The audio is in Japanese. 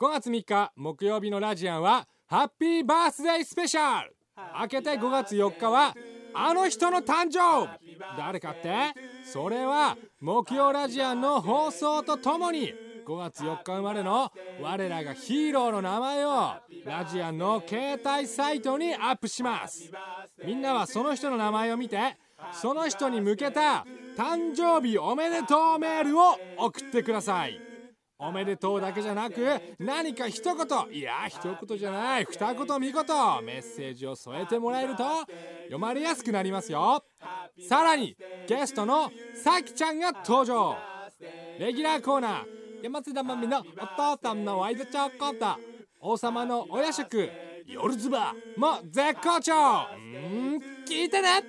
5月3日木曜日のラジアンはハッピーバースデースペシャル。明けて5月4日はあの人の誕生日。誰かって？それは木曜ラジアンの放送とともに5月4日生まれの我らがヒーローの名前をラジアンの携帯サイトにアップします。みんなはその人の名前を見てその人に向けた誕生日おめでとうメールを送ってください。おめでとうだけじゃなく何か一言いや一言じゃない二言三言メッセージを添えてもらえると読まれやすくなりますよ。さらにゲストのさきちゃんが登場。レギュラーコーナー山津田まみのお父さんのワイドチョコと王様のお夜食夜ズバも絶好調。うん聞いてね。